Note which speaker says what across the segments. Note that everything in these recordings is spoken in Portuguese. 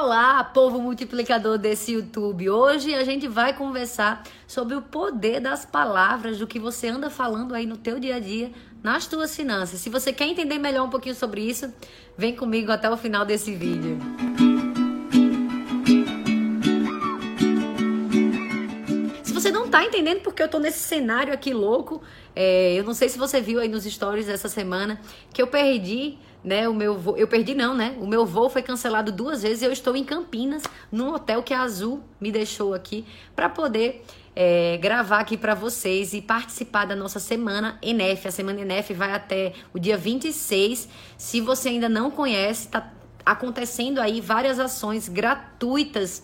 Speaker 1: Olá, povo multiplicador desse YouTube. Hoje a gente vai conversar sobre o poder das palavras, do que você anda falando aí no teu dia a dia, nas tuas finanças. Se você quer entender melhor um pouquinho sobre isso, vem comigo até o final desse vídeo. Não tá entendendo porque eu tô nesse cenário aqui louco, é, eu não sei se você viu aí nos stories essa semana que eu perdi né? O meu voo, eu perdi não, né? O meu voo foi cancelado duas vezes e eu estou em Campinas, num hotel que a Azul me deixou aqui para poder é, gravar aqui para vocês e participar da nossa semana ENEF. A semana ENEF vai até o dia 26. Se você ainda não conhece, tá acontecendo aí várias ações gratuitas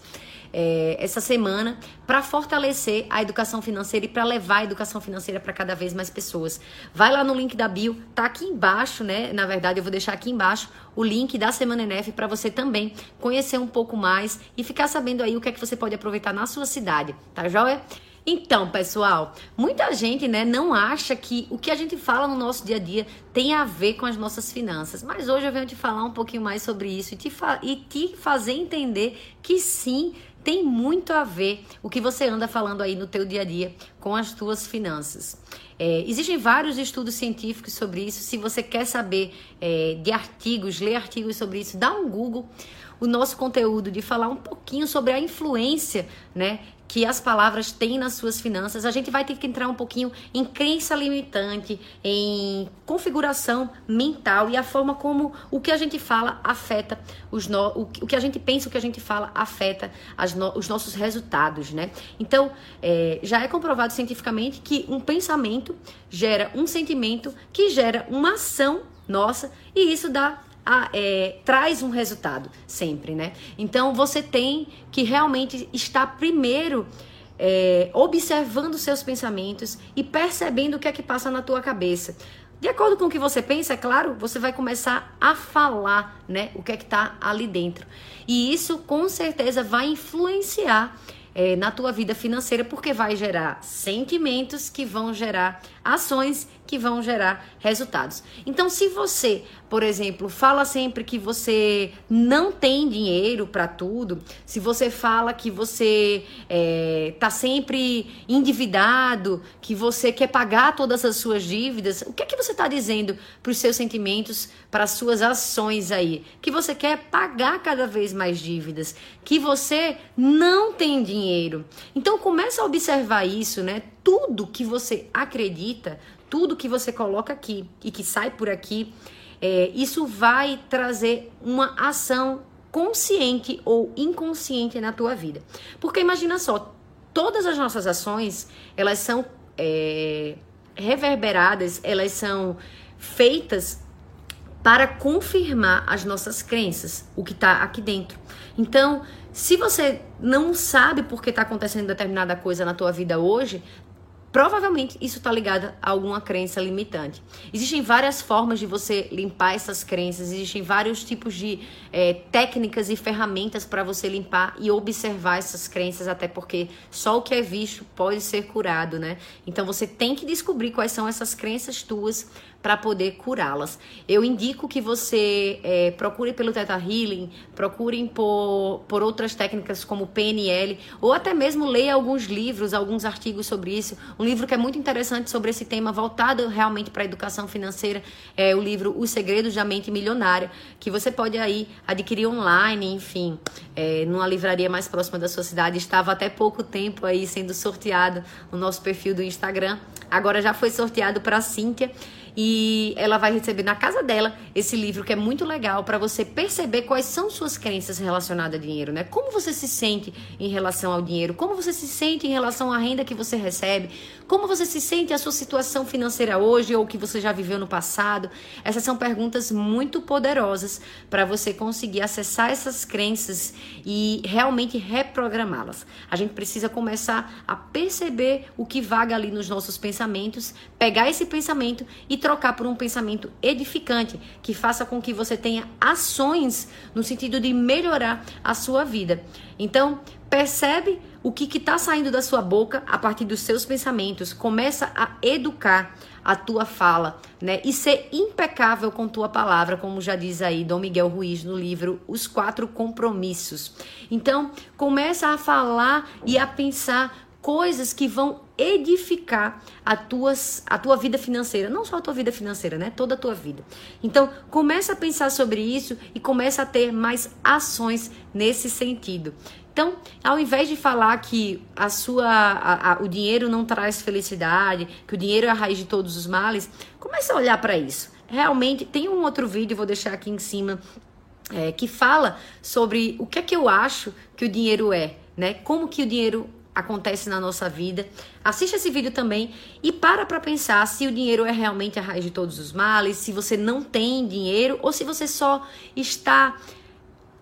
Speaker 1: é, essa semana para fortalecer a educação financeira e para levar a educação financeira para cada vez mais pessoas. Vai lá no link da bio, tá aqui embaixo, né? Na verdade, eu vou deixar aqui embaixo o link da Semana NF para você também conhecer um pouco mais e ficar sabendo aí o que é que você pode aproveitar na sua cidade, tá joia? Então, pessoal, muita gente né, não acha que o que a gente fala no nosso dia a dia tem a ver com as nossas finanças. Mas hoje eu venho te falar um pouquinho mais sobre isso e te, e te fazer entender que sim, tem muito a ver o que você anda falando aí no teu dia a dia com as tuas finanças. É, existem vários estudos científicos sobre isso. Se você quer saber é, de artigos, ler artigos sobre isso, dá um Google. O nosso conteúdo de falar um pouquinho sobre a influência, né, que as palavras têm nas suas finanças, a gente vai ter que entrar um pouquinho em crença limitante, em configuração mental e a forma como o que a gente fala afeta os no, o, que a gente pensa, o que a gente fala afeta no, os nossos resultados, né? Então, é, já é comprovado cientificamente que um pensamento gera um sentimento que gera uma ação nossa e isso dá a, é, traz um resultado sempre, né? Então você tem que realmente estar primeiro é, observando seus pensamentos e percebendo o que é que passa na tua cabeça. De acordo com o que você pensa, é claro, você vai começar a falar, né? O que é que tá ali dentro. E isso com certeza vai influenciar é, na tua vida financeira, porque vai gerar sentimentos que vão gerar ações que vão gerar resultados. Então, se você, por exemplo, fala sempre que você não tem dinheiro para tudo, se você fala que você é, sempre endividado, que você quer pagar todas as suas dívidas, o que é que você está dizendo para os seus sentimentos, para as suas ações aí? Que você quer pagar cada vez mais dívidas, que você não tem dinheiro. Então, começa a observar isso, né? tudo que você acredita, tudo que você coloca aqui e que sai por aqui, é, isso vai trazer uma ação consciente ou inconsciente na tua vida. Porque imagina só, todas as nossas ações, elas são é, reverberadas, elas são feitas para confirmar as nossas crenças, o que está aqui dentro. Então, se você não sabe por que está acontecendo determinada coisa na tua vida hoje, Provavelmente isso está ligado a alguma crença limitante. Existem várias formas de você limpar essas crenças, existem vários tipos de é, técnicas e ferramentas para você limpar e observar essas crenças, até porque só o que é visto pode ser curado, né? Então você tem que descobrir quais são essas crenças tuas para poder curá-las. Eu indico que você é, procure pelo Theta Healing, procurem por, por outras técnicas como PNL, ou até mesmo leia alguns livros, alguns artigos sobre isso. Livro que é muito interessante sobre esse tema, voltado realmente para a educação financeira, é o livro Os Segredos da Mente Milionária, que você pode aí adquirir online, enfim, é, numa livraria mais próxima da sua cidade. Estava até pouco tempo aí sendo sorteado no nosso perfil do Instagram. Agora já foi sorteado para a Cíntia e ela vai receber na casa dela esse livro que é muito legal para você perceber quais são suas crenças relacionadas a dinheiro, né? Como você se sente em relação ao dinheiro? Como você se sente em relação à renda que você recebe? Como você se sente a sua situação financeira hoje ou que você já viveu no passado? Essas são perguntas muito poderosas para você conseguir acessar essas crenças e realmente reprogramá-las. A gente precisa começar a perceber o que vaga ali nos nossos pensamentos, pegar esse pensamento e trocar por um pensamento edificante que faça com que você tenha ações no sentido de melhorar a sua vida. Então, percebe o que está saindo da sua boca a partir dos seus pensamentos, começa a educar a tua fala, né? E ser impecável com tua palavra, como já diz aí Dom Miguel Ruiz no livro Os Quatro Compromissos. Então, começa a falar e a pensar coisas que vão edificar a, tuas, a tua vida financeira, não só a tua vida financeira, né? Toda a tua vida. Então, começa a pensar sobre isso e começa a ter mais ações nesse sentido. Então, ao invés de falar que a sua, a, a, o dinheiro não traz felicidade, que o dinheiro é a raiz de todos os males, comece a olhar para isso. Realmente, tem um outro vídeo, vou deixar aqui em cima, é, que fala sobre o que é que eu acho que o dinheiro é, né? Como que o dinheiro acontece na nossa vida. Assista esse vídeo também e para para pensar se o dinheiro é realmente a raiz de todos os males, se você não tem dinheiro ou se você só está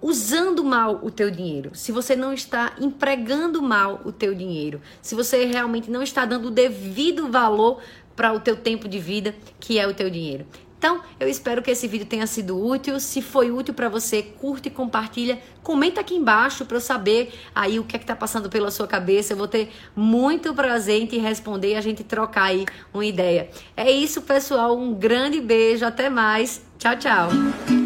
Speaker 1: usando mal o teu dinheiro, se você não está empregando mal o teu dinheiro, se você realmente não está dando o devido valor para o teu tempo de vida, que é o teu dinheiro. Então, eu espero que esse vídeo tenha sido útil. Se foi útil para você, curte e compartilha. Comenta aqui embaixo para eu saber aí o que é que tá passando pela sua cabeça. Eu vou ter muito prazer em te responder e a gente trocar aí uma ideia. É isso, pessoal. Um grande beijo. Até mais. Tchau, tchau.